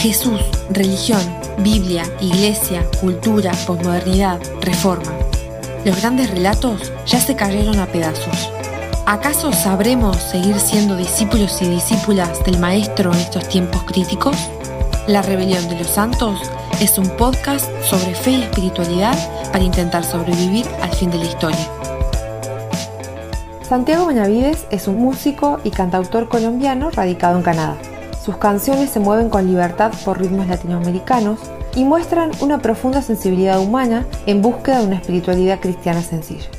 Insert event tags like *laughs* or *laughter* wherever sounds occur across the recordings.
Jesús, religión, Biblia, iglesia, cultura, posmodernidad, reforma. Los grandes relatos ya se cayeron a pedazos. ¿Acaso sabremos seguir siendo discípulos y discípulas del Maestro en estos tiempos críticos? La Rebelión de los Santos es un podcast sobre fe y espiritualidad para intentar sobrevivir al fin de la historia. Santiago Benavides es un músico y cantautor colombiano radicado en Canadá. Sus canciones se mueven con libertad por ritmos latinoamericanos y muestran una profunda sensibilidad humana en búsqueda de una espiritualidad cristiana sencilla.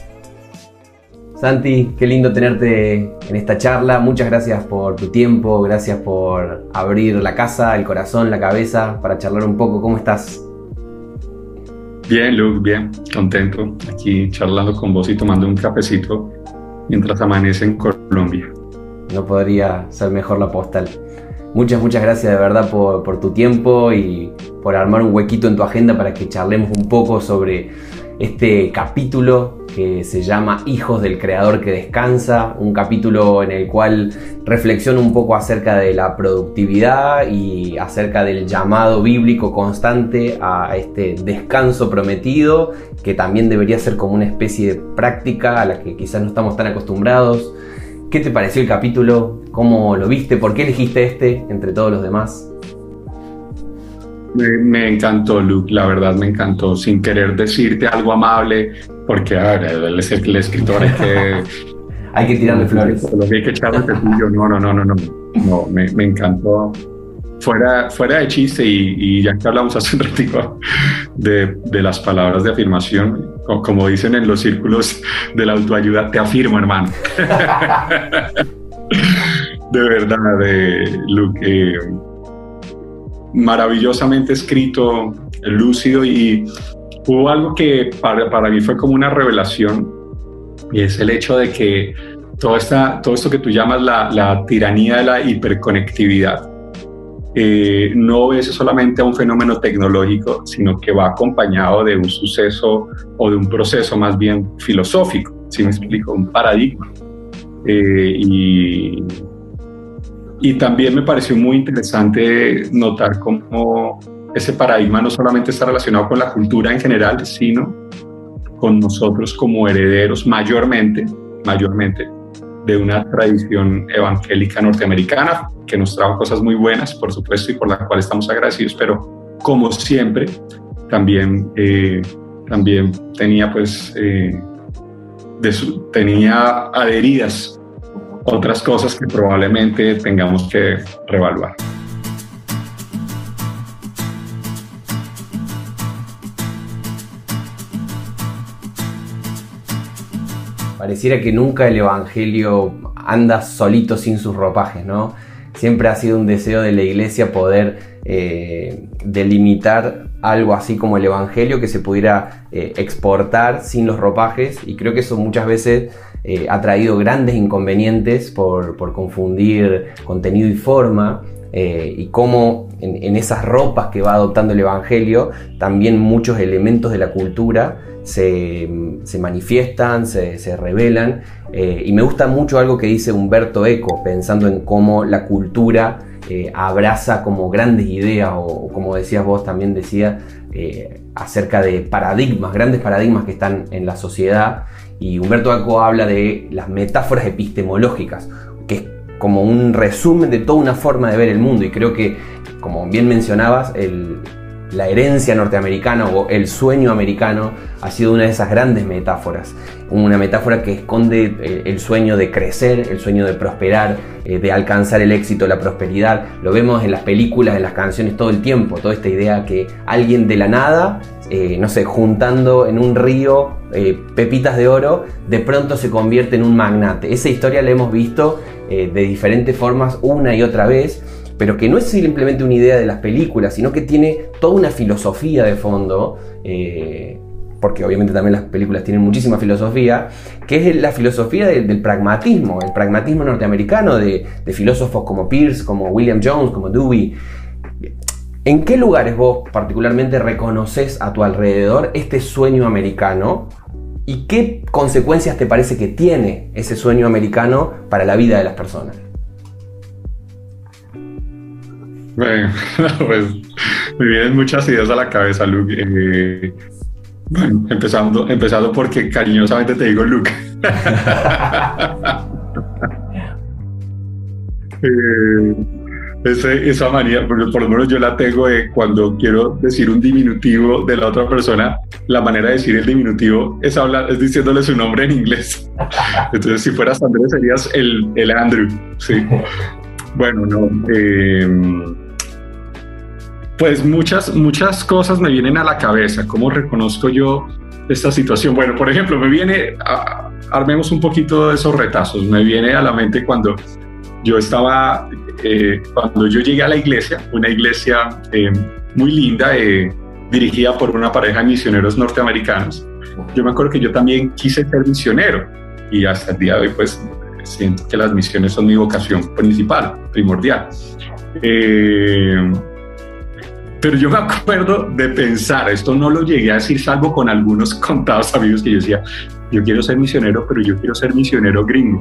Santi, qué lindo tenerte en esta charla. Muchas gracias por tu tiempo, gracias por abrir la casa, el corazón, la cabeza para charlar un poco. ¿Cómo estás? Bien, Luke, bien, contento. Aquí charlando con vos y tomando un cafecito mientras amanece en Colombia. No podría ser mejor la postal. Muchas, muchas gracias de verdad por, tu tiempo y por armar un huequito en tu agenda para que charlemos un poco sobre este capítulo que se llama Hijos del Creador que Descansa, un capítulo en el cual reflexiono un poco acerca de la productividad y acerca del llamado bíblico constante a este descanso prometido, que también debería ser como una especie de práctica a la que quizás no estamos tan acostumbrados. ¿Qué te pareció el capítulo? ¿Cómo lo viste? ¿Por qué elegiste este entre todos los demás? Me, encantó, Luke, la verdad me encantó. Sin querer decirte algo amable, porque a ver, él es el, escritor, hay que. *laughs* hay que tirarle flores. *laughs* Lo que hay que echarle *laughs* No, no, no, no, no. no me, me encantó fuera, fuera de chiste y, ya que hablamos hace un ratito de, de, las palabras de afirmación, como dicen en los círculos de la autoayuda, te afirmo, hermano. *laughs* de verdad, de Luke, maravillosamente escrito, lúcido y hubo algo que para, para mí fue como una revelación y es el hecho de que todo, esta, todo esto que tú llamas la, la tiranía de la hiperconectividad, eh, no es solamente a un fenómeno tecnológico, sino que va acompañado de un suceso o de un proceso más bien filosófico, si me explico, un paradigma. Eh, y, y también me pareció muy interesante notar cómo ese paradigma no solamente está relacionado con la cultura en general, sino con nosotros como herederos mayormente, mayormente de una tradición evangélica norteamericana que nos trajo cosas muy buenas, por supuesto, y por la cual estamos agradecidos, pero como siempre, también, eh, también tenía pues eh, tenía adheridas otras cosas que probablemente tengamos que revaluar. Pareciera que nunca el Evangelio anda solito sin sus ropajes, ¿no? Siempre ha sido un deseo de la iglesia poder eh, delimitar algo así como el Evangelio que se pudiera eh, exportar sin los ropajes y creo que eso muchas veces eh, ha traído grandes inconvenientes por, confundir contenido y forma y cómo en, esas ropas que va adoptando el Evangelio también muchos elementos de la cultura se, manifiestan, se, revelan. Eh, y me gusta mucho algo que dice Humberto Eco, pensando en cómo la cultura eh, abraza como grandes ideas, o, como decías vos también decía, eh, acerca de paradigmas, grandes paradigmas que están en la sociedad. Y Humberto Eco habla de las metáforas epistemológicas, que es como un resumen de toda una forma de ver el mundo. Y creo que, como bien mencionabas, el, la herencia norteamericana o el sueño americano ha sido una de esas grandes metáforas. Una metáfora que esconde eh, el sueño de crecer, el sueño de prosperar, eh, de alcanzar el éxito, la prosperidad. Lo vemos en las películas, en las canciones todo el tiempo. Toda esta idea que alguien de la nada, eh, no sé, juntando en un río pepitas de oro, de pronto se convierte en un magnate. Esa historia la hemos visto de diferentes formas una y otra vez pero que no es simplemente una idea de las películas, sino que tiene toda una filosofía de fondo, eh, porque obviamente también las películas tienen muchísima filosofía, que es la filosofía del, pragmatismo, el pragmatismo norteamericano de, filósofos como Pierce, como William Jones, como Dewey. ¿En qué lugares vos particularmente reconoces a tu alrededor este sueño americano y qué consecuencias te parece que tiene ese sueño americano para la vida de las personas? Bueno, *laughs* pues me vienen muchas ideas a la cabeza, Luke. Eh, bueno, empezando, empezando porque cariñosamente te digo Luke. *laughs* Eh, esa manía, por, lo menos yo la tengo de cuando quiero decir un diminutivo de la otra persona, la manera de decir el diminutivo es hablar, es diciéndole su nombre en inglés. *laughs* Entonces, si fueras Andrés, serías el, el Andrew. Sí. Bueno, no. Em, pues muchas, muchas cosas me vienen a la cabeza. ¿Cómo reconozco yo esta situación? Bueno, por ejemplo, me viene, armemos un poquito de esos retazos. Me viene a la mente cuando yo estaba, eh, cuando yo llegué a la iglesia, una iglesia eh, muy linda, eh, dirigida por una pareja de misioneros norteamericanos. Yo me acuerdo que yo también quise ser misionero y hasta el día de hoy pues siento que las misiones son mi vocación principal, primordial. pero yo me acuerdo de pensar, esto no lo llegué a decir salvo con algunos *laughs* contados amigos que yo decía, yo quiero ser misionero, pero yo quiero ser misionero gringo.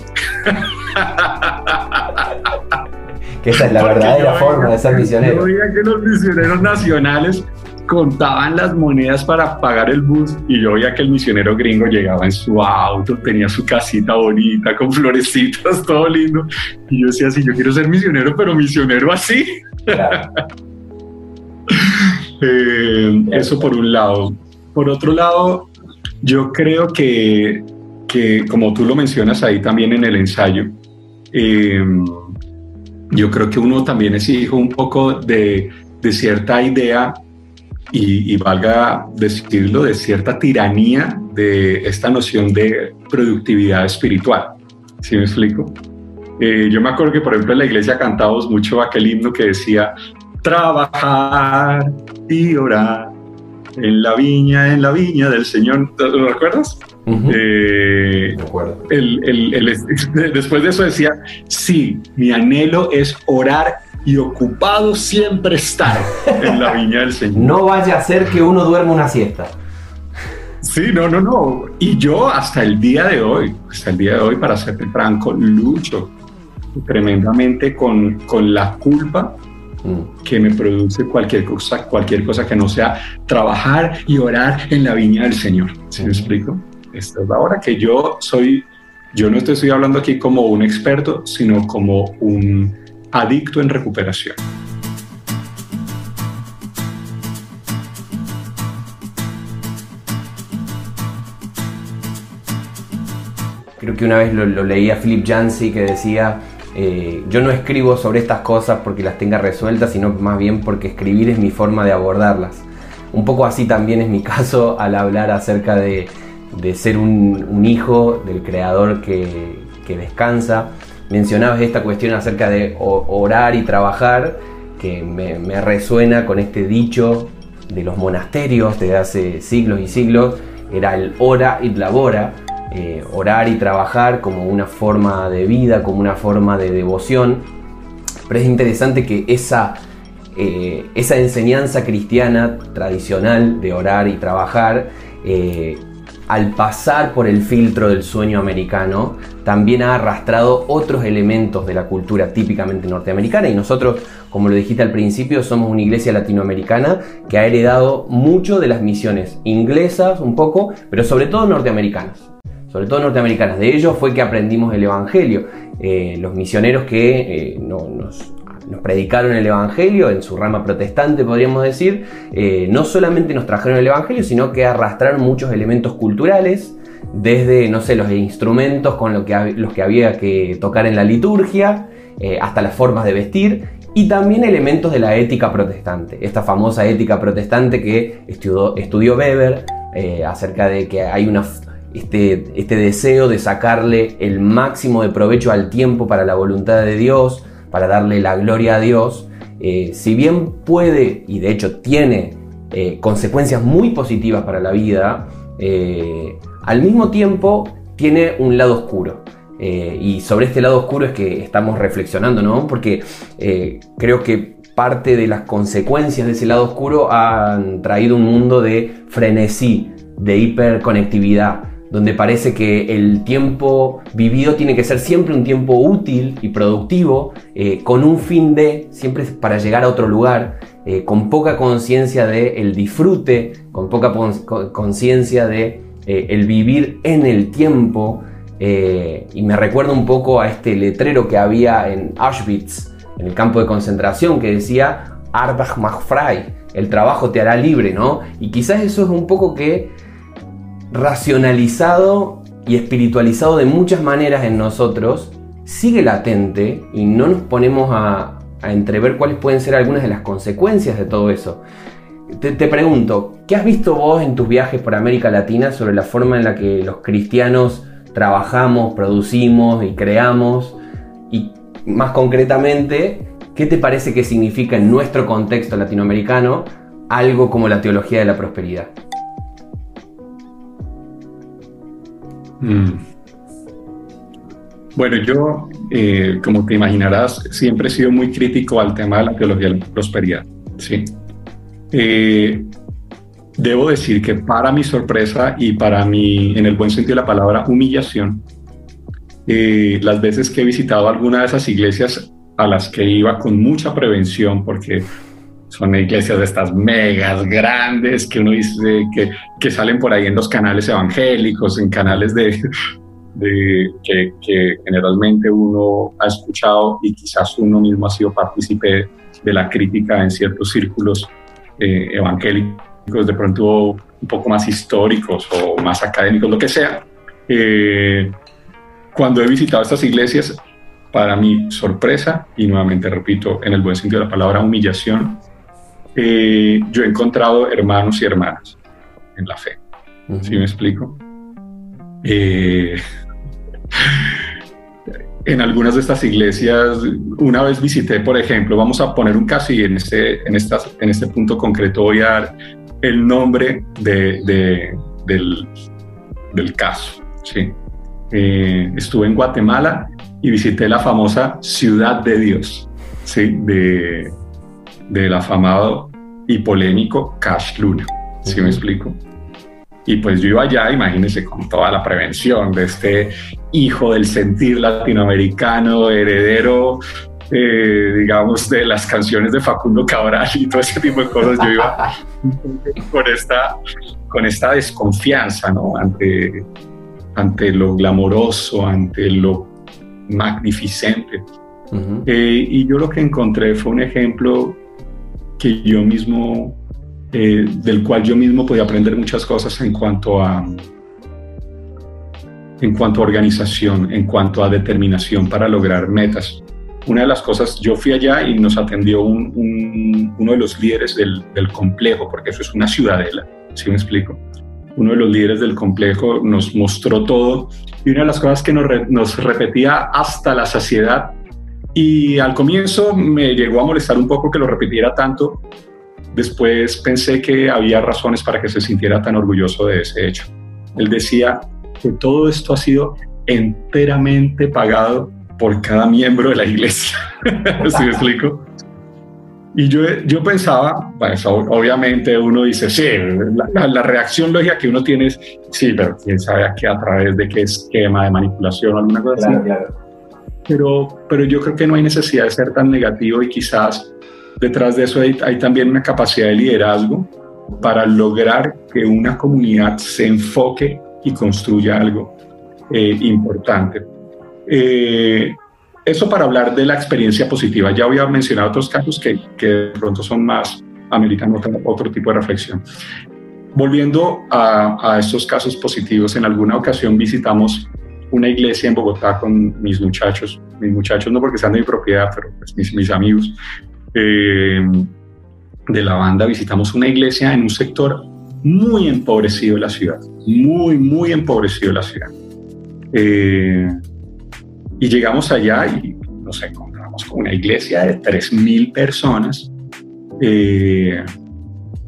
que esa es la verdadera forma de ser misionero. Yo veía que los misioneros nacionales contaban las monedas para pagar el bus y yo veía que el misionero gringo llegaba en su auto, tenía su casita bonita con *laughs* florecitas, todo lindo. Y yo decía, sí, yo quiero ser misionero, pero misionero así. *laughs* Eh, eso por un lado. Por otro lado, yo creo que, que como tú lo mencionas ahí también en el ensayo, eh, yo creo que uno también es hijo un poco de, de cierta idea y, valga decirlo, de cierta tiranía de esta noción de productividad espiritual. ¿Sí me explico? Eh, yo me acuerdo que, por ejemplo, en la iglesia cantábamos mucho aquel himno que decía, trabajar y orar en la viña, en la viña del Señor. ¿Lo recuerdas? Eh, *laughs* después de eso decía, sí, mi anhelo es orar y ocupado siempre estar en la viña del Señor. No vaya a ser que uno duerma una siesta. Sí, no, no, no. Y yo hasta el día de hoy, hasta el día de hoy, para serte franco, lucho tremendamente con, con la culpa mm. que me produce cualquier cosa, cualquier cosa que no sea trabajar y orar en la viña del Señor. ¿Sí me explico? Esta es la hora que yo soy, yo no te estoy hablando aquí como un experto, sino como un adicto en recuperación. Creo que una vez lo, leía Philip Yancey que decía, eh, yo no escribo sobre estas cosas porque las tenga resueltas, sino más bien porque escribir es mi forma de abordarlas. Un poco así también es mi *laughs* caso al hablar acerca de, de ser un, hijo del creador que, descansa. Mencionabas esta cuestión acerca de orar y trabajar, que me, resuena con este dicho de los monasterios de hace siglos y siglos, era el ora y labora, eh, orar y trabajar como una forma de vida, como una forma de devoción. Pero es interesante que esa, eh, esa enseñanza cristiana tradicional de orar y trabajar eh, al pasar por el filtro del sueño americano, también ha arrastrado otros elementos de la cultura típicamente norteamericana y nosotros, como lo dijiste al principio, somos una iglesia latinoamericana que ha heredado mucho de las misiones inglesas un poco, pero sobre todo norteamericanas. Sobre todo norteamericanas. De ellos fue que aprendimos el Evangelio. Eh, los misioneros que eh, nos nos predicaron el Evangelio en su rama protestante, podríamos decir, eh, no solamente nos trajeron el Evangelio, sino que arrastraron muchos elementos culturales, desde, no sé, los instrumentos con lo que, los que había que tocar en la liturgia, eh, hasta las formas de vestir, y también elementos de la ética protestante, esta famosa ética protestante que estudió, estudió Weber, eh, acerca de que hay una, este, este deseo de sacarle el máximo de provecho al tiempo para la voluntad de Dios, para darle la gloria a Dios, eh, si bien puede y de hecho tiene eh, consecuencias muy positivas para la vida, eh, al mismo tiempo tiene un lado oscuro. y sobre este lado oscuro es que estamos reflexionando, ¿no? Porque creo que parte de las consecuencias de ese lado oscuro han traído un mundo de frenesí, de hiperconectividad, donde parece que el tiempo vivido tiene que ser siempre un tiempo útil y productivo, eh, con un fin de, siempre para llegar a otro lugar, eh, con poca conciencia del disfrute, con poca conciencia de eh, el vivir en el tiempo. y me recuerda un poco a este letrero que había en Auschwitz, en el campo de concentración, que decía Arbach macht frei, el trabajo te hará libre, ¿no? Y quizás eso es un poco que racionalizado y espiritualizado de muchas maneras en nosotros, sigue latente y no nos ponemos a, entrever cuáles pueden ser algunas de las consecuencias de todo eso. Te, te, pregunto, ¿qué has visto vos en tus viajes por América Latina sobre la forma en la que los cristianos trabajamos, producimos y creamos? Y más concretamente, ¿qué te parece que significa en nuestro contexto latinoamericano algo como la teología de la prosperidad? Mm. Bueno, yo, eh, como te imaginarás, siempre he sido muy crítico al tema de la teología de la prosperidad. ¿sí? Eh, debo decir que para mi sorpresa y para mi, en el buen sentido de la palabra, humillación, eh, las veces que he visitado alguna de esas iglesias a las que iba con mucha prevención, porque son iglesias de estas megas grandes que uno dice que, que salen por ahí en los canales evangélicos, en canales de, de que, que, generalmente uno ha escuchado y quizás uno mismo ha sido partícipe de la crítica en ciertos círculos eh, evangélicos, de pronto un poco más históricos o más académicos, lo que sea. Eh, cuando he visitado estas iglesias, para mi sorpresa, y nuevamente repito, en el buen sentido de la palabra humillación, eh, yo he encontrado hermanos y hermanas en la fe. ¿Sí me explico? Eh, en algunas de estas iglesias, una vez visité, por ejemplo, vamos a poner un caso y en este, en estas, en este punto concreto voy a dar el nombre de, del, del, caso. ¿sí? Eh, estuve en Guatemala y visité la famosa Ciudad de Dios, ¿sí? de, del afamado y polémico Cash Luna. ¿Sí me explico? Y pues yo iba allá, imagínense, con toda la prevención de este hijo del sentir latinoamericano, heredero, eh, digamos, de las canciones de Facundo Cabral y todo ese tipo de cosas. Yo iba *laughs* con esta, con esta desconfianza, ¿no? Ante, ante lo glamoroso, ante lo magnificente. Eh, y yo lo que encontré fue un ejemplo que yo mismo, eh, del cual yo mismo podía aprender muchas cosas en cuanto a en cuanto a organización, en cuanto a determinación para lograr metas. Una de las cosas, yo fui allá y nos atendió un, uno de los líderes del, complejo, porque eso es una ciudadela, ¿sí me explico? Uno de los líderes del complejo nos mostró todo y una de las cosas que nos repetía hasta la saciedad y al comienzo me llegó a molestar un poco que lo repitiera tanto. Después pensé que había razones para que se sintiera tan orgulloso de ese hecho. Él decía que todo esto ha sido enteramente pagado por cada miembro de la iglesia. *laughs* ¿Sí me explico? Y yo, yo pensaba, pues, obviamente uno dice, sí, la, la, reacción lógica que uno tiene es, sí, pero quién sabe a qué, a través de qué esquema de manipulación o alguna cosa claro, así. Claro pero, pero yo creo que no hay necesidad de ser tan negativo y quizás detrás de eso hay, hay también una capacidad de liderazgo para lograr que una comunidad se enfoque y construya algo eh, importante. Eh, eso para hablar de la experiencia positiva. Ya había mencionado otros casos que, que de pronto son más, ameritan otro, otro tipo de reflexión. Volviendo a, a, estos casos positivos, en alguna ocasión visitamos una iglesia en Bogotá con mis muchachos, mis muchachos no porque sean de mi propiedad, pero pues mis, mis amigos eh, de la banda, visitamos una iglesia en un sector muy empobrecido de la ciudad, muy, muy empobrecido de la ciudad. Eh, y llegamos allá y nos encontramos con una iglesia de 3.000 personas. Eh,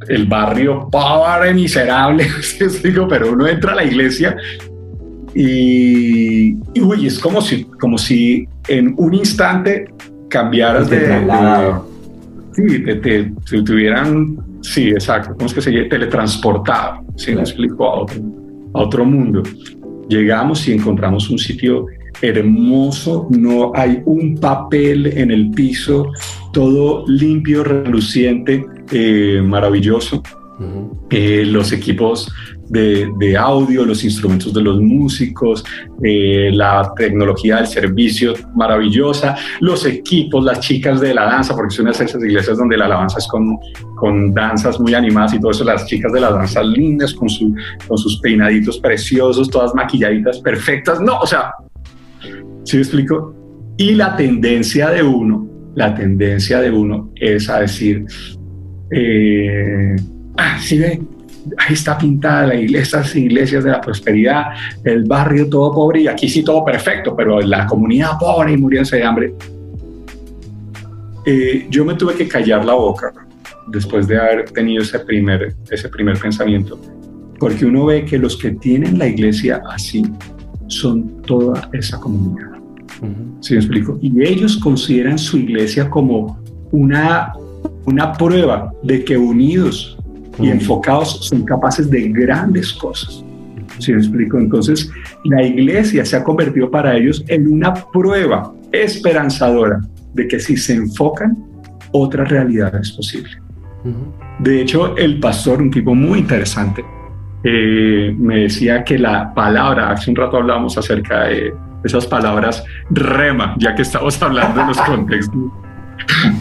el barrio pobre, miserable, *laughs* pero uno entra a la iglesia y, y uy, es como si, como si en un instante cambiaras de, sí, te, te, te, tuvieran, sí, exacto, ¿cómo es que se llama? Teletransportado, ¿sí? Claro. explico a otro, a otro mundo. Llegamos y encontramos un sitio hermoso, no hay un papel en el piso, todo limpio, reluciente, eh, maravilloso. Eh, los equipos de, audio, los instrumentos de los músicos, eh, la tecnología del servicio maravillosa, los equipos, las chicas de la danza, porque son esas iglesias donde la alabanza es con, con danzas muy animadas y todo eso, las chicas de la danza lindas con, su, con sus peinaditos preciosos, todas maquilladitas perfectas. No, o sea, ¿sí me explico? Y la tendencia de uno, la tendencia de uno es a decir, eh, ah, sí ve, ahí está pintada la iglesia, esas iglesias de la prosperidad, el barrio todo pobre y aquí sí todo perfecto, pero la comunidad pobre y muriéndose de hambre. Eh, yo me tuve que callar la boca después de haber tenido ese primer, ese primer pensamiento, porque uno ve que los que tienen la iglesia así son toda esa comunidad. ¿Sí me explico? Y ellos consideran su iglesia como una, una prueba de que unidos y enfocados son capaces de grandes cosas. ¿Sí me explico? Entonces, la iglesia se ha convertido para ellos en una prueba esperanzadora de que si se enfocan, otra realidad es posible. De hecho, el pastor, un tipo muy interesante, eh, me decía que la palabra, hace un rato hablábamos acerca de esas palabras rema, ya que estamos hablando de los *laughs* contextos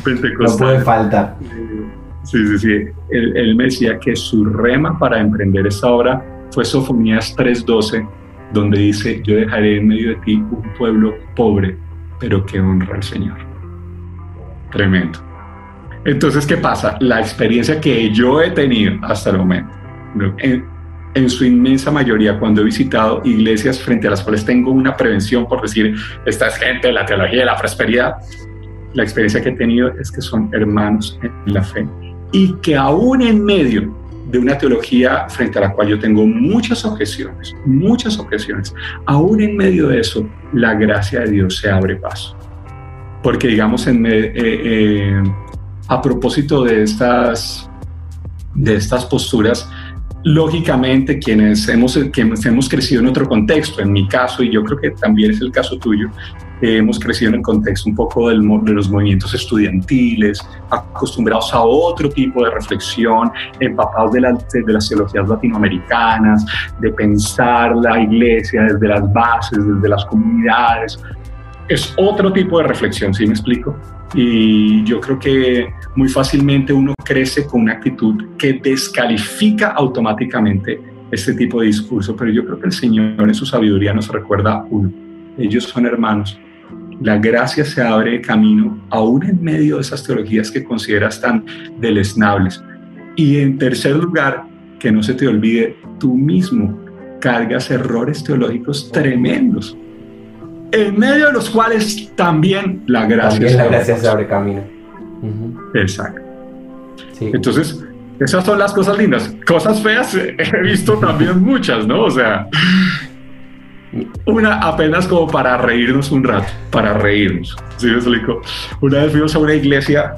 pentecostales. No puede faltar. Sí, sí, sí. Él, me decía que su rema para emprender esta obra fue Sofonías 3:12, donde dice, yo dejaré en medio de ti un pueblo pobre, pero que honra al Señor. Tremendo. Entonces, ¿qué pasa? La experiencia que yo he tenido hasta el momento, en, en su inmensa mayoría, cuando he visitado iglesias frente a las cuales tengo una prevención por decir, esta es gente de la teología de la prosperidad, la experiencia que he tenido es que son hermanos en la fe y que aún en medio de una teología frente a la cual yo tengo muchas objeciones, muchas objeciones, aún en medio de eso, la gracia de Dios se abre paso. Porque digamos, en, eh, eh, a propósito de estas, de estas posturas, lógicamente quienes hemos, quienes hemos crecido en otro contexto, en mi caso, y yo creo que también es el caso tuyo, hemos crecido en el contexto un poco del, de los movimientos estudiantiles, acostumbrados a otro tipo de reflexión, empapados de, de las teologías latinoamericanas, de pensar la iglesia desde las bases, desde las comunidades. Es otro tipo de reflexión, ¿sí me explico? Y yo creo que muy fácilmente uno crece con una actitud que descalifica automáticamente este tipo de discurso, pero yo creo que el Señor en su sabiduría nos recuerda uno, ellos son hermanos, la gracia se abre camino aún en medio de esas teologías que consideras tan deleznables. Y en tercer lugar, que no se te olvide, tú mismo cargas errores teológicos tremendos, en medio de los cuales también la gracia, se, la gracia se abre camino. Exacto. Entonces, esas son las cosas lindas. Cosas feas *laughs* he visto también muchas, ¿no? O sea, una apenas como para reírnos un rato, para reírnos. ¿Sí me explico? Una vez fuimos a una iglesia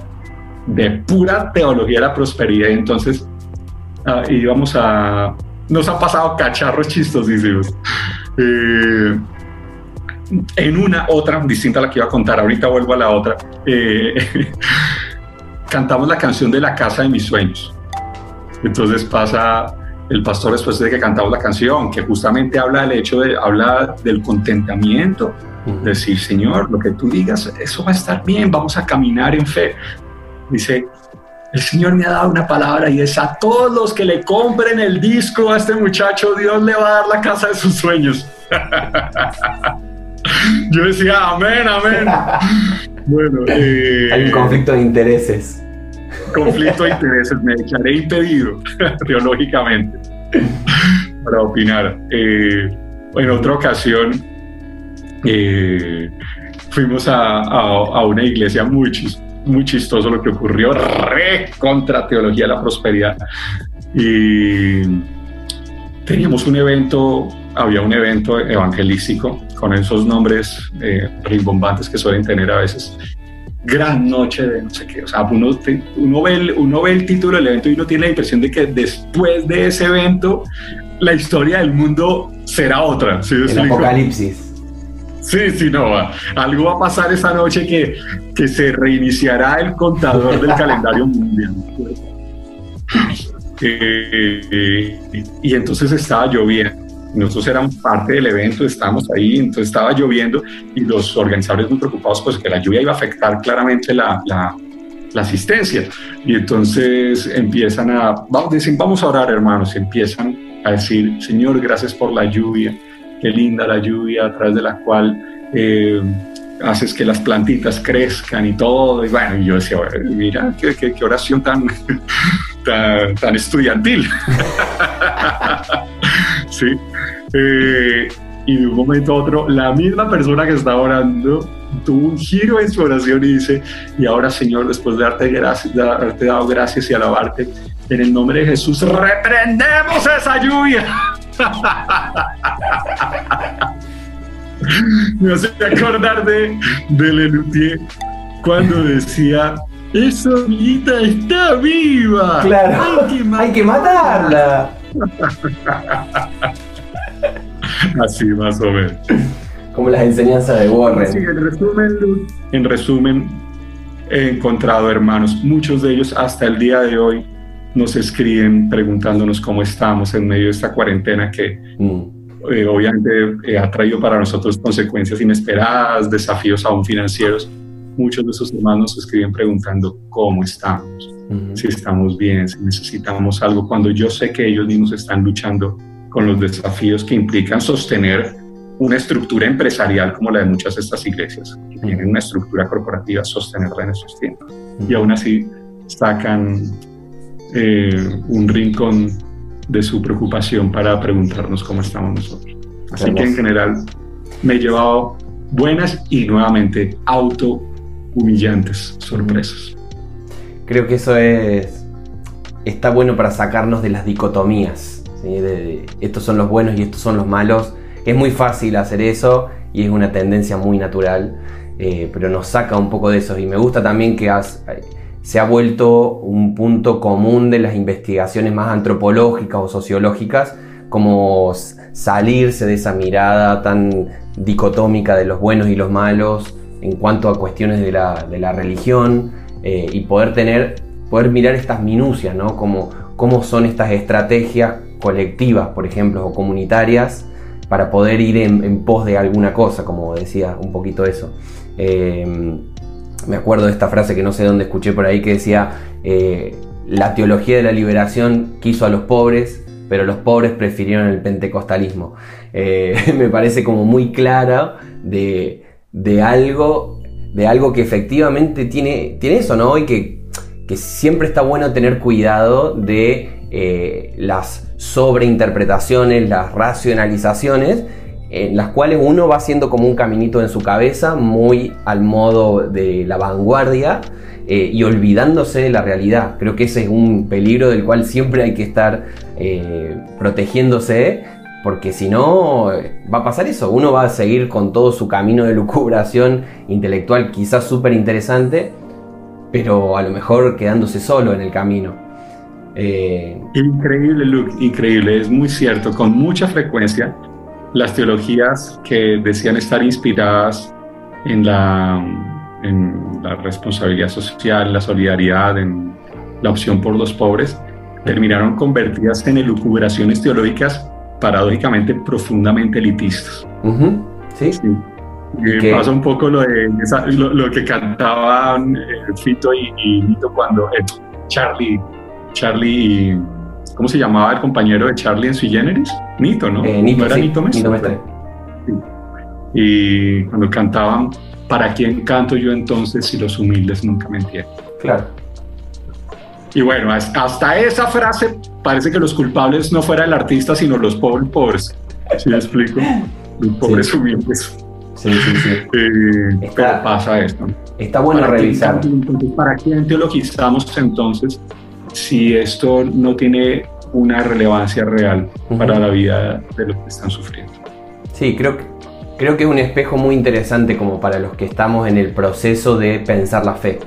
de pura teología de la prosperidad y entonces uh, íbamos a... Nos han pasado cacharros chistosísimos. Eh, en una, otra, distinta a la que iba a contar, ahorita vuelvo a la otra, eh, *laughs* cantamos la canción de la casa de mis sueños. Entonces pasa el pastor después de que cantamos la canción, que justamente habla del hecho de, habla del contentamiento, decir, Señor, lo que tú digas, eso va a estar bien, vamos a caminar en fe. Dice, el Señor me ha dado una palabra y es a todos los que le compren el disco a este muchacho, Dios le va a dar la casa de sus sueños. *laughs* Yo decía, amén, amén. *laughs* Bueno, eh, hay un conflicto de intereses conflicto de intereses, me echaré impedido *laughs* teológicamente para opinar. Eh, en otra ocasión eh, fuimos a, una iglesia muy, muy chistoso lo que ocurrió, re contra teología de la prosperidad. Y teníamos un evento, había un evento evangelístico con esos nombres eh, rimbombantes que suelen tener a veces gran noche de no sé qué. O sea, uno, uno, ve el, uno ve el título del evento y uno tiene la impresión de que después de ese evento la historia del mundo será otra. El apocalipsis. Sí, sí, no, algo va a pasar esa noche que, que se reiniciará el contador del *laughs* calendario mundial. *laughs* Eh, eh, y entonces estaba lloviendo. Nosotros éramos parte del evento, estábamos ahí, entonces estaba lloviendo y los organizadores muy preocupados pues que la lluvia iba a afectar claramente la, la, la asistencia. Y entonces empiezan a, vamos, dicen, vamos a orar hermanos, y empiezan a decir, Señor, gracias por la lluvia, qué linda la lluvia a través de la cual... Eh, haces que las plantitas crezcan y todo. Y bueno, yo decía, mira, qué, qué, oración tan, *laughs* tan, estudiantil. *laughs* sí. Eh, y de un momento a otro, la misma persona que estaba orando tuvo un giro en su oración y dice, y ahora Señor, después de darte, gracias, de haberte dado gracias y alabarte, en el nombre de Jesús, reprendemos esa lluvia. *laughs* Me hace acordar de, de Lelutier cuando decía, esa amiguita está viva. Claro, hay que, matarla. *laughs* Así más o menos. Como las enseñanzas de Warren. en resumen, en resumen, he encontrado hermanos, muchos de ellos hasta el día de hoy nos escriben preguntándonos cómo estamos en medio de esta cuarentena que mm. Eh, obviamente eh, ha traído para nosotros consecuencias inesperadas, desafíos aún financieros. Muchos de esos hermanos escriben preguntando cómo estamos, si estamos bien, si necesitamos algo, cuando yo sé que ellos mismos están luchando con los desafíos que implican sostener una estructura empresarial como la de muchas de estas iglesias, que tienen una estructura corporativa, sostenerla en esos tiempos. Y aún así sacan eh, un rincón de su preocupación para preguntarnos cómo estamos nosotros. Así que en general me he llevado buenas y nuevamente auto humillantes sorpresas. Creo que eso es está bueno para sacarnos de las dicotomías. Estos son los buenos y estos son los malos. Es muy fácil hacer eso y es una tendencia muy natural, eh, pero nos saca un poco de eso. Y me gusta también que se ha vuelto un punto común de las investigaciones más antropológicas o sociológicas, como salirse de esa mirada tan dicotómica de los buenos y los malos en cuanto a cuestiones de la, religión eh, y poder tener, poder mirar estas minucias, ¿no? Como cómo son estas estrategias colectivas, por ejemplo, o comunitarias, para poder ir en, pos de alguna cosa, como decía un poquito eso. Eh, me acuerdo de esta frase que no sé dónde escuché por ahí que decía, eh, la teología de la liberación quiso a los pobres, pero los pobres prefirieron el pentecostalismo. *laughs* Me parece como muy clara de, algo, de algo que efectivamente tiene, tiene eso, ¿no? Y que, que siempre está bueno tener cuidado de eh, las sobreinterpretaciones, las racionalizaciones, en las cuales uno va haciendo como un caminito en su cabeza, muy al modo de la vanguardia eh, y olvidándose de la realidad. Creo que ese es un peligro del cual siempre hay que estar eh, protegiéndose, porque si no va a pasar eso, uno va a seguir con todo su camino de lucubración intelectual quizás súper interesante, pero a lo mejor quedándose solo en el camino. Eh, increíble, Luke, increíble, es muy cierto, con mucha frecuencia las teologías que decían estar inspiradas en la, responsabilidad social, la solidaridad, en la opción por los pobres, terminaron convertidas en elucubraciones teológicas paradójicamente profundamente elitistas. Sí. pasa un poco lo, de lo, que cantaban eh, Fito y, y Nito cuando eh, Charlie, Charlie y ¿Cómo se llamaba el compañero de Charlie en Sui Generis? Nito, ¿no? Eh, Nito, era Nito Mestre? Y cuando cantaban, ¿para quién canto yo entonces si los humildes nunca me entienden? Claro. Y bueno, hasta esa frase parece que los culpables no fuera el artista, sino los pobres pobres. ¿Sí me explico? Los pobres humildes. Sí, sí, sí. Eh, pero pasa esto. Está bueno revisar. ¿Para quién teologizamos entonces si esto no tiene una relevancia real para la vida de los que están sufriendo. Sí, creo que, creo que es un espejo muy interesante como para los que estamos en el proceso de pensar la fe.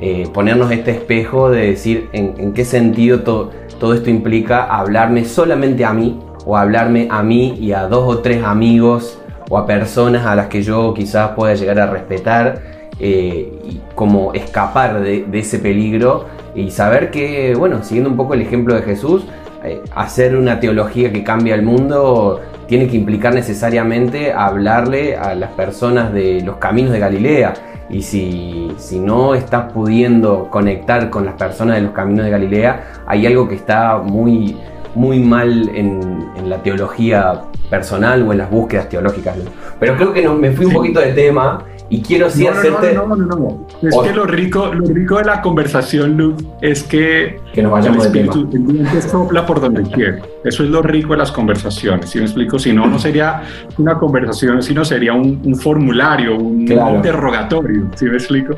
Eh, ponernos este espejo de decir en, qué sentido todo, esto implica hablarme solamente a mí o hablarme a mí y a dos o tres amigos o a personas a las que yo quizás pueda llegar a respetar eh, y como escapar de, ese peligro y saber que, bueno, siguiendo un poco el ejemplo de Jesús, eh, hacer una teología que cambia el mundo tiene que implicar necesariamente hablarle a las personas de los caminos de Galilea. Y si, si, no estás pudiendo conectar con las personas de los caminos de Galilea, hay algo que está muy, muy mal en, en la teología personal o en las búsquedas teológicas. Pero creo que no, me fui un poquito de tema y quiero sí hacerte. No, no, no, no, Es que lo rico, lo rico de la conversación, Luke, es que, que nos vayamos el espíritu de sopla por donde quiere. Eso es lo rico de las conversaciones. Si me explico, si no, no *clears throat* sería una conversación, sino sería un, un formulario, un interrogatorio. Si me explico.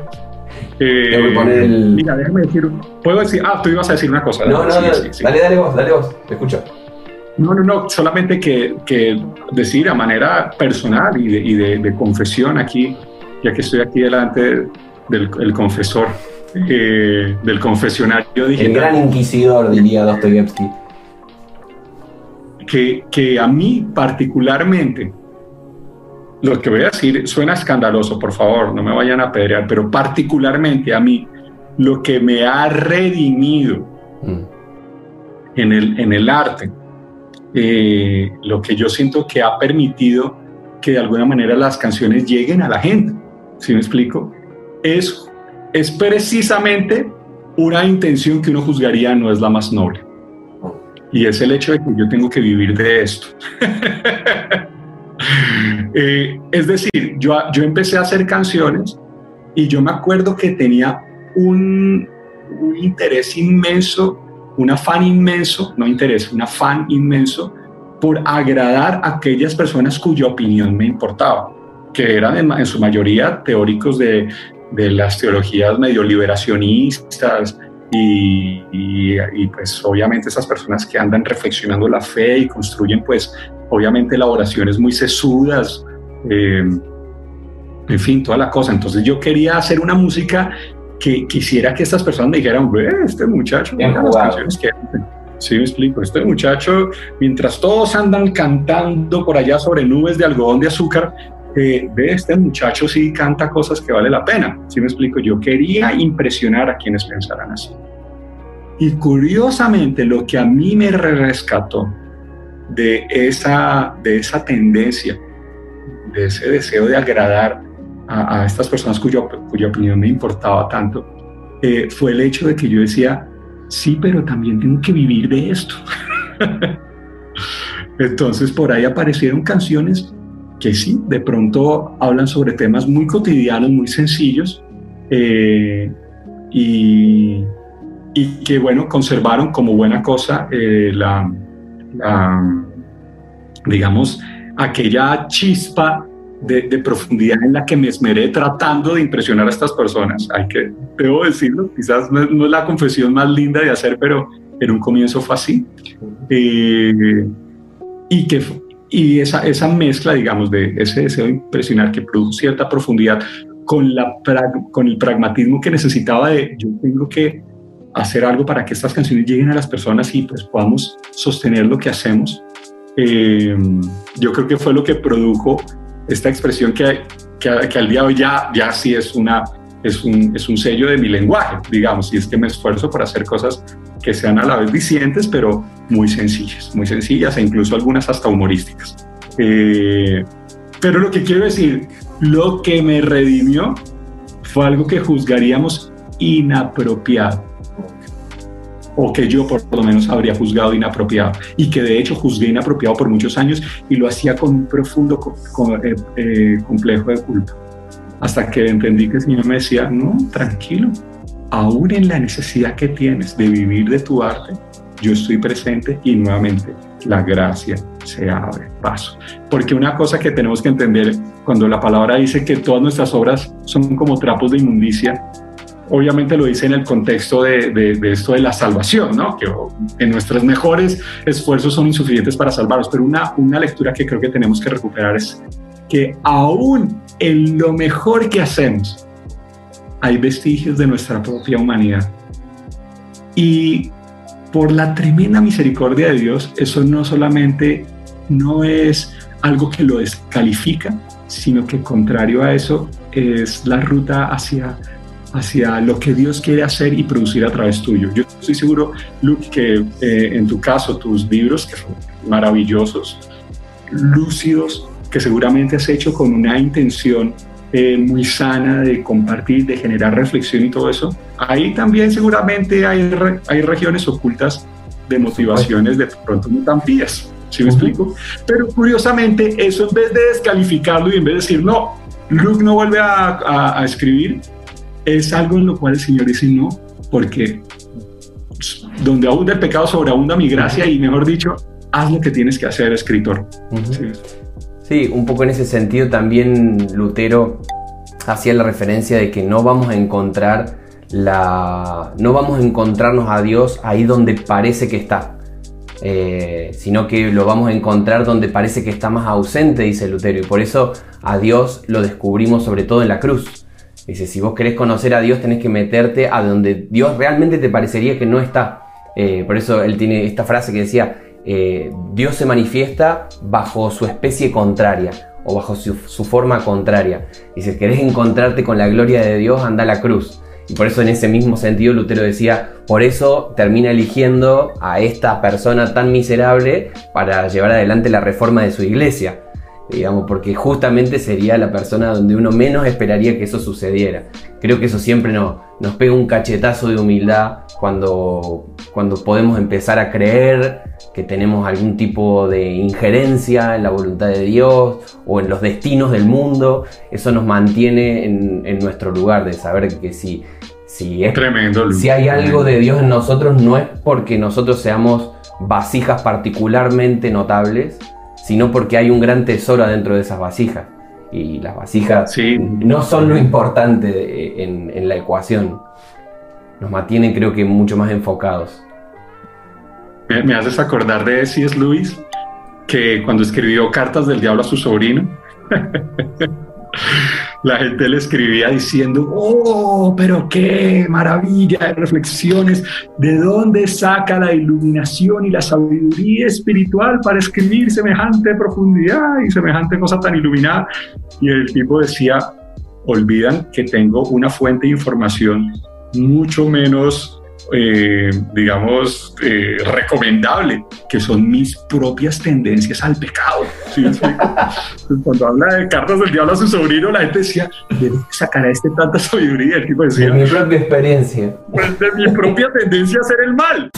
Eh, el... Mira, déjame decir. Puedo decir. Ah, tú ibas a decir una cosa. No, no, no, dale, dale vos, dale vos, te escucho. No, no, no, solamente que, que decir a manera personal y de, y de confesión aquí, ya que estoy aquí delante del confesor, eh, del confesionario digital. El gran inquisidor, diría Dostoyevsky. Que, que a mí particularmente, lo que voy a decir suena escandaloso, por favor, no me vayan a pedrear, pero particularmente a mí, lo que me ha redimido mm. en, el, en el arte, eh, lo que yo siento que ha permitido que de alguna manera las canciones lleguen a la gente si me explico? Es, es precisamente una intención que uno juzgaría no es la más noble. Y es el hecho de que yo tengo que vivir de esto. *laughs* Eh, es decir, yo, yo empecé a hacer canciones y yo me acuerdo que tenía un, un interés inmenso, un afán inmenso, no interés, un afán inmenso por agradar a aquellas personas cuya opinión me importaba que eran en, su mayoría teóricos de, de, las teologías medio liberacionistas y, y, pues obviamente esas personas que andan reflexionando la fe y construyen pues obviamente elaboraciones muy sesudas, eh, en fin, toda la cosa. Entonces yo quería hacer una música que quisiera que estas personas me dijeran, ve, este muchacho, las canciones que... Sí, me explico. Este muchacho, mientras todos andan cantando por allá sobre nubes de algodón de azúcar, ve, este muchacho sí canta cosas que vale la pena. ¿Sí me explico? Yo quería impresionar a quienes pensaran así. Y curiosamente, lo que a mí me rescató de esa, de esa tendencia, de ese deseo de agradar a, estas personas cuya, cuya opinión me importaba tanto, eh, fue el hecho de que yo decía, sí, pero también tengo que vivir de esto. *laughs* Entonces por ahí aparecieron canciones que sí, de pronto hablan sobre temas muy cotidianos, muy sencillos, eh, y, que, bueno, conservaron como buena cosa eh, la, digamos, aquella chispa de, profundidad en la que me esmeré tratando de impresionar a estas personas. Hay que, debo decirlo, quizás no, es la confesión más linda de hacer, pero en un comienzo fue así. Eh, y que y esa, esa mezcla, digamos, de ese deseo de impresionar que produjo cierta profundidad con, la, con el pragmatismo que necesitaba de yo tengo que hacer algo para que estas canciones lleguen a las personas y pues podamos sostener lo que hacemos. Eh, yo creo que fue lo que produjo esta expresión que, que, que, al día de hoy ya, ya sí es, una, es, un, es un sello de mi lenguaje, digamos, y es que me esfuerzo por hacer cosas que sean a la vez disidentes, pero muy sencillas, muy sencillas e incluso algunas hasta humorísticas. Eh, pero lo que quiero decir, lo que me redimió fue algo que juzgaríamos inapropiado, o que yo por lo menos habría juzgado inapropiado, y que de hecho juzgué inapropiado por muchos años y lo hacía con un profundo eh, eh, complejo de culpa. Hasta que entendí que el Señor me decía, no, tranquilo, aún en la necesidad que tienes de vivir de tu arte, yo estoy presente y nuevamente la gracia se abre paso. Porque una cosa que tenemos que entender cuando la palabra dice que todas nuestras obras son como trapos de inmundicia, obviamente lo dice en el contexto de, esto de la salvación, ¿no? que en nuestros mejores esfuerzos son insuficientes para salvarlos, pero una, una lectura que creo que tenemos que recuperar es que aún en lo mejor que hacemos, hay vestigios de nuestra propia humanidad. Y por la tremenda misericordia de Dios, eso no solamente no es algo que lo descalifica, sino que contrario a eso es la ruta hacia, hacia lo que Dios quiere hacer y producir a través tuyo. Yo estoy seguro, Luke, que eh, en tu caso tus libros, que son maravillosos, lúcidos, que seguramente has hecho con una intención eh, muy sana de compartir, de generar reflexión y todo eso, ahí también seguramente hay, hay regiones ocultas de motivaciones de pronto no tan pías. ¿Sí me explico? Pero curiosamente, eso en vez de descalificarlo y en vez de decir, no, Luke no vuelve a, a, escribir, es algo en lo cual el Señor dice no, porque donde abunda el pecado sobreabunda mi gracia y mejor dicho, haz lo que tienes que hacer, escritor. sí. Un poco en ese sentido también Lutero hacía la referencia de que no vamos a encontrar la no vamos a encontrarnos a Dios ahí donde parece que está eh, sino que lo vamos a encontrar donde parece que está más ausente, dice Lutero, y por eso a Dios lo descubrimos sobre todo en la cruz. Dice, si vos querés conocer a Dios tenés que meterte a donde Dios realmente te parecería que no está. Eh, por eso él tiene esta frase que decía, eh, Dios se manifiesta bajo su especie contraria o bajo su, forma contraria. Dice, querés encontrarte con la gloria de Dios, anda a la cruz. Y por eso en ese mismo sentido Lutero decía, por eso termina eligiendo a esta persona tan miserable para llevar adelante la reforma de su iglesia. Digamos, porque justamente sería la persona donde uno menos esperaría que eso sucediera. Creo que eso siempre nos pega un cachetazo de humildad cuando, cuando podemos empezar a creer que tenemos algún tipo de injerencia en la voluntad de Dios o en los destinos del mundo. Eso nos mantiene en, en nuestro lugar de saber que si si, es, Tremendo, si hay algo de Dios en nosotros, no es porque nosotros seamos vasijas particularmente notables, sino porque hay un gran tesoro adentro de esas vasijas. Y las vasijas no son lo importante en, la ecuación. Nos mantienen, creo que, mucho más enfocados. Me, me haces acordar de C.S. Lewis, que cuando escribió Cartas del Diablo a su sobrino, *laughs* *laughs* la gente le escribía diciendo, oh, pero qué maravilla de reflexiones, ¿de dónde saca la iluminación y la sabiduría espiritual para escribir semejante profundidad y semejante cosa tan iluminada? Y el tipo decía, olvidan que tengo una fuente de información mucho menos eh, digamos, eh, recomendable, que son mis propias tendencias al pecado. *laughs* Cuando habla de cartas del diablo a su sobrino, la gente decía, ¿de dónde sacará este tanta sabiduría? El tipo decía, de mi propia experiencia. Pues de mi propia tendencia a hacer el mal.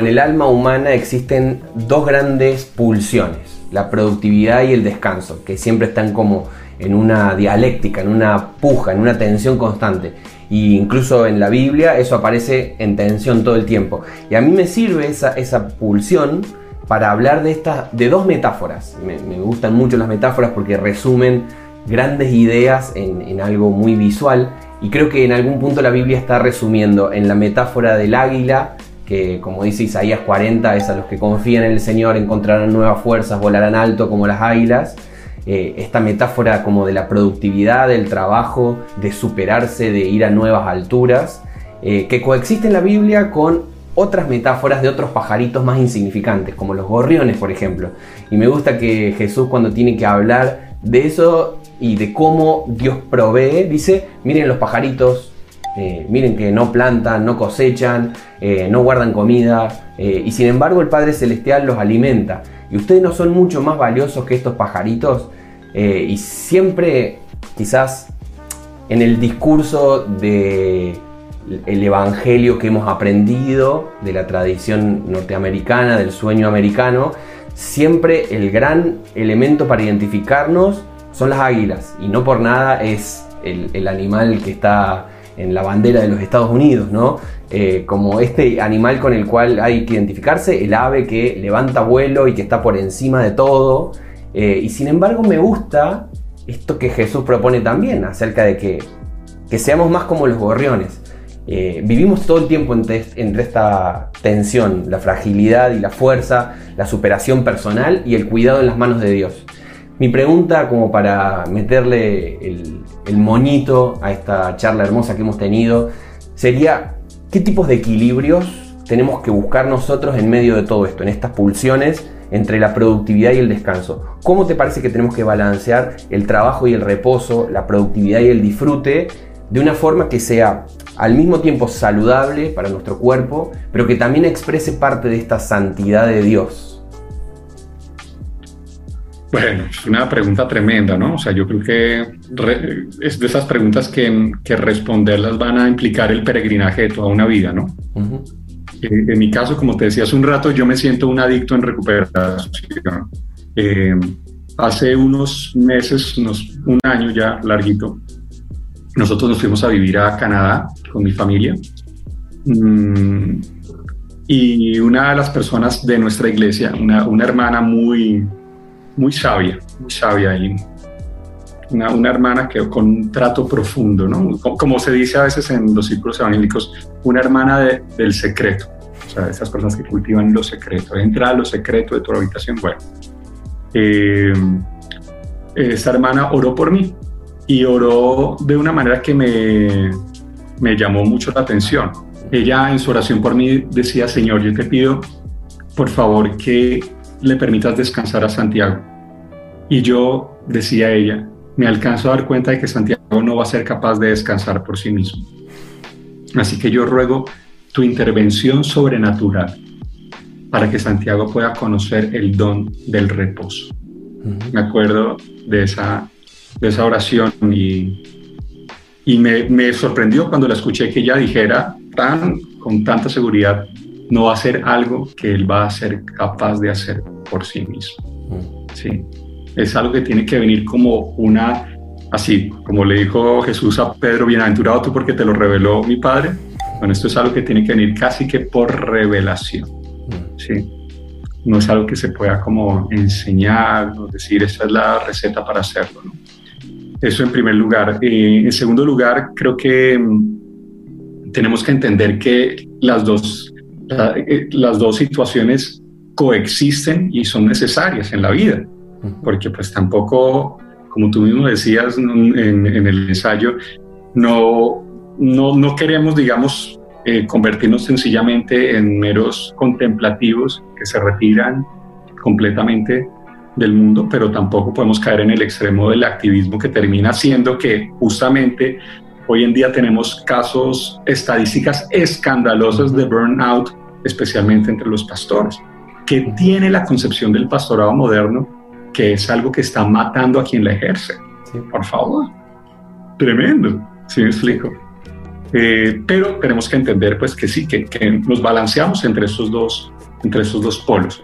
En el alma humana existen dos grandes pulsiones la productividad y el descanso, que siempre están como en una dialéctica, en una puja, en una tensión constante. Y incluso en la Biblia eso aparece en tensión todo el tiempo. Y a mí me sirve esa, esa pulsión para hablar de, estas de dos metáforas. Me, gustan mucho las metáforas porque resumen grandes ideas en, en algo muy visual. Y creo que en algún punto la Biblia está resumiendo en la metáfora del águila que como dice Isaías 40, es a los que confían en el Señor encontrarán nuevas fuerzas, volarán alto como las águilas. Eh, esta metáfora como de la productividad, del trabajo, de superarse, de ir a nuevas alturas, eh, que coexiste en la Biblia con otras metáforas de otros pajaritos más insignificantes, como los gorriones, por ejemplo. Y me gusta que Jesús cuando tiene que hablar de eso y de cómo Dios provee, dice, miren los pajaritos, eh, miren que no plantan, no cosechan, eh, no guardan comida, eh, y sin embargo el Padre Celestial los alimenta. Y ustedes no son mucho más valiosos que estos pajaritos. y siempre, quizás, en el discurso del el evangelio que hemos aprendido de la tradición norteamericana, del sueño americano, siempre el gran elemento para identificarnos son las águilas. Y no por nada es el animal que está en la bandera de los Estados Unidos, ¿no? Eh, como este animal con el cual hay que identificarse, el ave que levanta vuelo y que está por encima de todo. Eh, y sin embargo me gusta esto que Jesús propone también acerca de que, que seamos más como los gorriones. Eh, vivimos todo el tiempo entre, entre, esta tensión, la fragilidad y la fuerza, la superación personal y el cuidado en las manos de Dios. Mi pregunta, como para meterle el, el monito a esta charla hermosa que hemos tenido, sería, ¿qué tipos de equilibrios tenemos que buscar nosotros en medio de todo esto, en estas pulsiones entre la productividad y el descanso? ¿Cómo te parece que tenemos que balancear el trabajo y el reposo, la productividad y el disfrute de una forma que sea al mismo tiempo saludable para nuestro cuerpo, pero que también exprese parte de esta santidad de Dios? Bueno, es una pregunta tremenda, ¿no? O sea, yo creo que es de esas preguntas que, que, responderlas van a implicar el peregrinaje de toda una vida, ¿no? Eh, en mi caso, como te decía hace un rato, yo me siento un adicto en recuperación. Eh, hace unos meses, unos, un año ya larguito, nosotros nos fuimos a vivir a Canadá con mi familia. Mm, y una de las personas de nuestra iglesia, una, una hermana muy, muy sabia, muy sabia y una, hermana que con un trato profundo, ¿no? Como, se dice a veces en los círculos evangélicos, una hermana del secreto, o sea, esas personas que cultivan los secretos, entra a los secretos de tu habitación, bueno. Eh, esa hermana oró por mí y oró de una manera que me, me llamó mucho la atención. Ella en su oración por mí decía, Señor, yo te pido, por favor, que le permitas descansar a Santiago. Y yo decía ella, me alcanzo a dar cuenta de que Santiago no va a ser capaz de descansar por sí mismo. Así que yo ruego tu intervención sobrenatural para que Santiago pueda conocer el don del reposo. Me acuerdo de esa, de esa oración y, y me, me, sorprendió cuando la escuché que ella dijera tan, con tanta seguridad, no va a ser algo que él va a ser capaz de hacer por sí mismo. Sí es algo que tiene que venir como una, así como le dijo Jesús a Pedro, bienaventurado tú porque te lo reveló mi Padre. Bueno, esto es algo que tiene que venir casi que por revelación. Mm. ¿sí? No es algo que se pueda como enseñar, o decir, esta es la receta para hacerlo. Eso en primer lugar. Eh, en segundo lugar, creo que mm, tenemos que entender que las dos, eh, las dos situaciones coexisten y son necesarias en la vida porque pues tampoco, como tú mismo decías en, el ensayo, no, no, no queremos, digamos, eh, convertirnos sencillamente en meros contemplativos que se retiran completamente del mundo, pero tampoco podemos caer en el extremo del activismo que termina siendo que justamente hoy en día tenemos casos, estadísticas escandalosas de burnout, especialmente entre los pastores, que tiene la concepción del pastorado moderno que es algo que está matando a quien la ejerce. Por favor. Tremendo. ¿Sí me explico? Eh, pero tenemos que entender pues que sí, que, nos balanceamos entre esos dos, entre esos dos polos.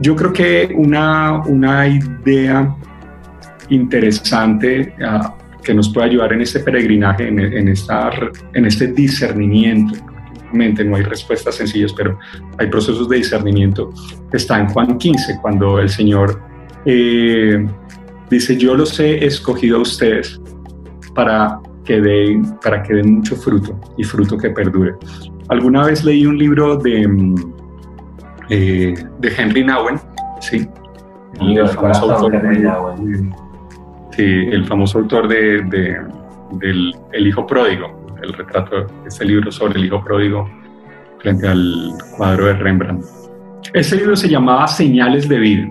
Yo creo que una, una idea interesante ah, que nos puede ayudar en este peregrinaje, en, en, esta, en este discernimiento, no hay respuestas sencillas, pero hay procesos de discernimiento, está en Juan 15, cuando el Señor eh, dice, yo los he escogido a ustedes para que, den, para que den mucho fruto y fruto que perdure. Alguna vez leí un libro de, mm, eh, de Henry Nowen, ¿sí? El, famoso autor, sí, el famoso autor de, del El Hijo Pródigo, el retrato, este libro sobre el Hijo Pródigo frente al cuadro de Rembrandt. Ese libro se llamaba Señales de Vida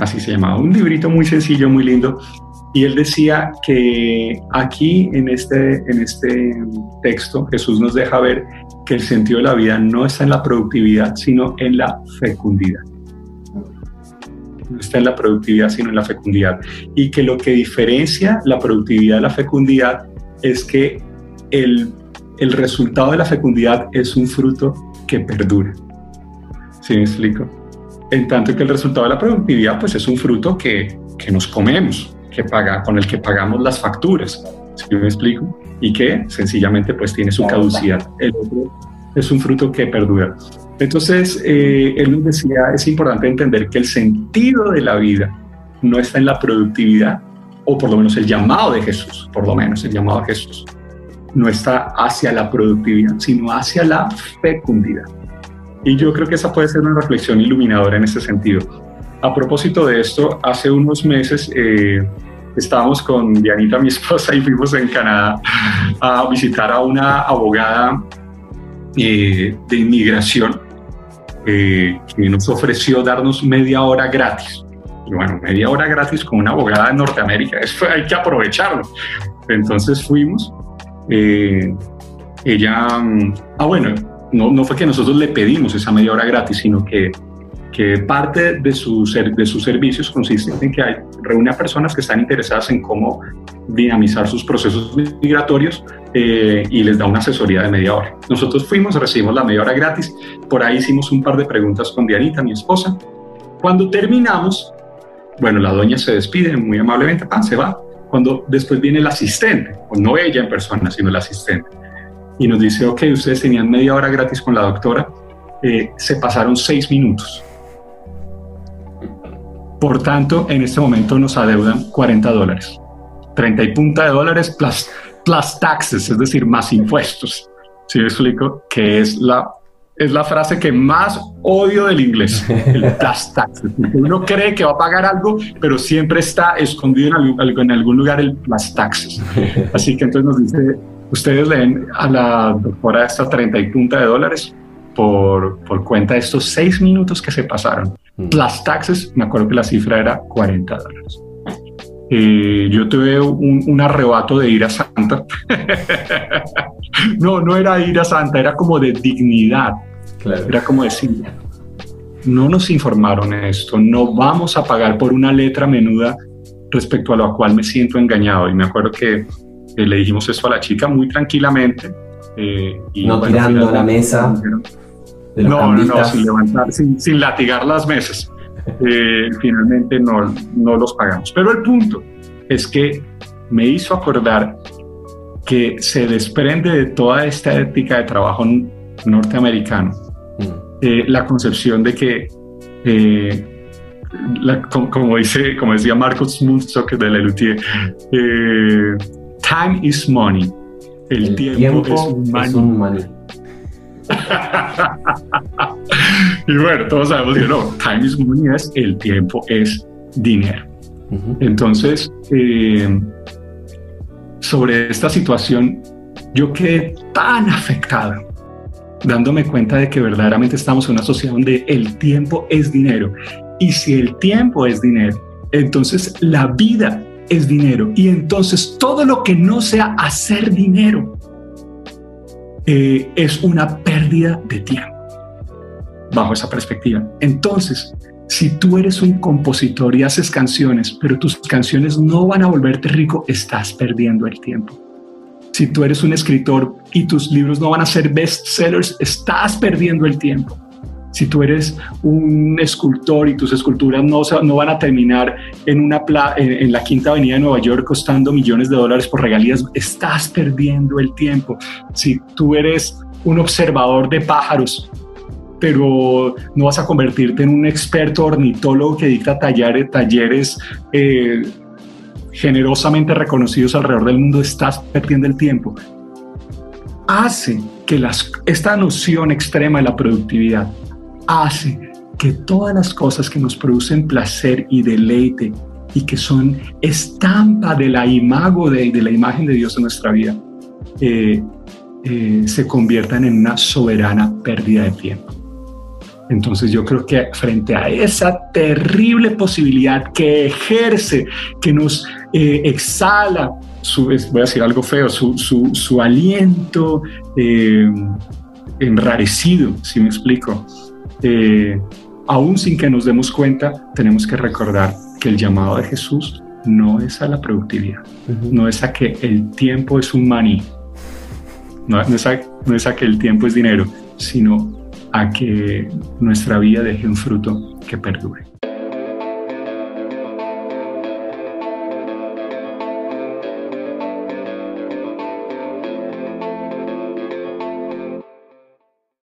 así se llamaba, un librito muy sencillo, muy lindo. Y él decía que aquí en este, en este texto Jesús nos deja ver que el sentido de la vida no está en la productividad, sino en la fecundidad. No está en la productividad, sino en la fecundidad. Y que lo que diferencia la productividad de la fecundidad es que el, el resultado de la fecundidad es un fruto que perdura. ¿Sí me explico? en tanto que el resultado de la productividad pues es un fruto que, que nos comemos, que paga, con el que pagamos las facturas, si me explico? Y que sencillamente pues tiene su caducidad. El otro es un fruto que perdura. Entonces, eh, él nos decía, es importante entender que el sentido de la vida no está en la productividad, o por lo menos el llamado de Jesús, por lo menos el llamado de Jesús, no está hacia la productividad, sino hacia la fecundidad. Y yo creo que esa puede ser una reflexión iluminadora en ese sentido. a propósito de esto, hace unos meses eh, estábamos con Dianita, mi esposa, y fuimos en Canadá a visitar a una abogada eh, de inmigración eh, que nos ofreció darnos media hora gratis. Y bueno, media hora gratis con una abogada de Norteamérica, *laughs* eso hay que aprovecharlo. Entonces fuimos. Eh, ella, mm, ah bueno, no, no fue que nosotros le pedimos esa media hora gratis, sino que que parte de, su de sus servicios consiste en que hay, reúne a personas que están interesadas en cómo dinamizar sus procesos migratorios eh, y les da una asesoría de media hora. Nosotros fuimos, recibimos la media hora gratis, por ahí hicimos un par de preguntas con Dianita, mi esposa. Cuando terminamos, bueno, la doña se despide muy amablemente, pan, se va. Cuando después viene el asistente, o no ella en persona, sino el asistente, y nos dice, ok, ustedes tenían media hora gratis con la doctora, eh, se pasaron seis minutos por tanto, en este momento nos adeudan 40 dólares. 30 y punta de dólares plus, plus taxes, es decir, más impuestos. Si ¿Sí explico? Que es la, es la frase que más odio del inglés, el *laughs* plus taxes. Uno cree que va a pagar algo, pero siempre está escondido en algún, en algún lugar el plus taxes. *laughs* Así que entonces nos dice, ustedes leen a la doctora esta 30 y punta de dólares por, por cuenta de estos seis minutos que se pasaron. Mm. taxes, me acuerdo que la cifra era 40 dólares. Eh, yo tuve un, arrebato de ir a Santa. *laughs* no, no era ir a Santa, era como de dignidad. Era como decir, no nos informaron esto, no vamos a pagar por una letra menuda respecto a la cual me siento engañado. Y me acuerdo que eh, le dijimos eso a la chica muy tranquilamente. Eh, y no tirando la mesa no, no, no, sin levantar, sin, latigar las mesas. *laughs* Eh, finalmente no, no los pagamos. Pero el punto es que me hizo acordar que se desprende de toda esta ética de trabajo norteamericano mm. eh, la concepción de que, eh, como, dice, como decía Marcos Munstock de Lelutier, time is money. El, tiempo, es un money. *laughs* y bueno, todos sabemos que no, time is money es el tiempo es dinero. Entonces, eh, sobre esta situación, yo quedé tan afectado, dándome cuenta de que verdaderamente estamos en una sociedad donde el tiempo es dinero. Y si el tiempo es dinero, entonces la vida es dinero. Y entonces todo lo que no sea hacer dinero eh, es una pérdida de tiempo bajo esa perspectiva. Entonces, si tú eres un compositor y haces canciones, pero tus canciones no van a volverte rico, estás perdiendo el tiempo. Si tú eres un escritor y tus libros no van a ser bestsellers, estás perdiendo el tiempo si tú eres un escultor y tus esculturas no, no van a terminar en, una en, la Quinta Avenida de Nueva York costando millones de dólares por regalías, estás perdiendo el tiempo. Si tú eres un observador de pájaros, pero no vas a convertirte en un experto ornitólogo que dicta talleres, talleres eh, generosamente reconocidos alrededor del mundo, estás perdiendo el tiempo. Hace que esta noción extrema de la productividad hace que todas las cosas que nos producen placer y deleite y que son estampa de la imago de, de la imagen de Dios en nuestra vida, eh, eh, se conviertan en una soberana pérdida de tiempo. Entonces yo creo que frente a esa terrible posibilidad que ejerce, que nos eh, exhala, su, voy a decir algo feo, su, su, su aliento enrarecido, si me explico, eh, aún sin que nos demos cuenta, tenemos que recordar que el llamado de Jesús no es a la productividad, no es a que el tiempo es un maní, no, es a, no es a que el tiempo es dinero, sino a que nuestra vida deje un fruto que perdure.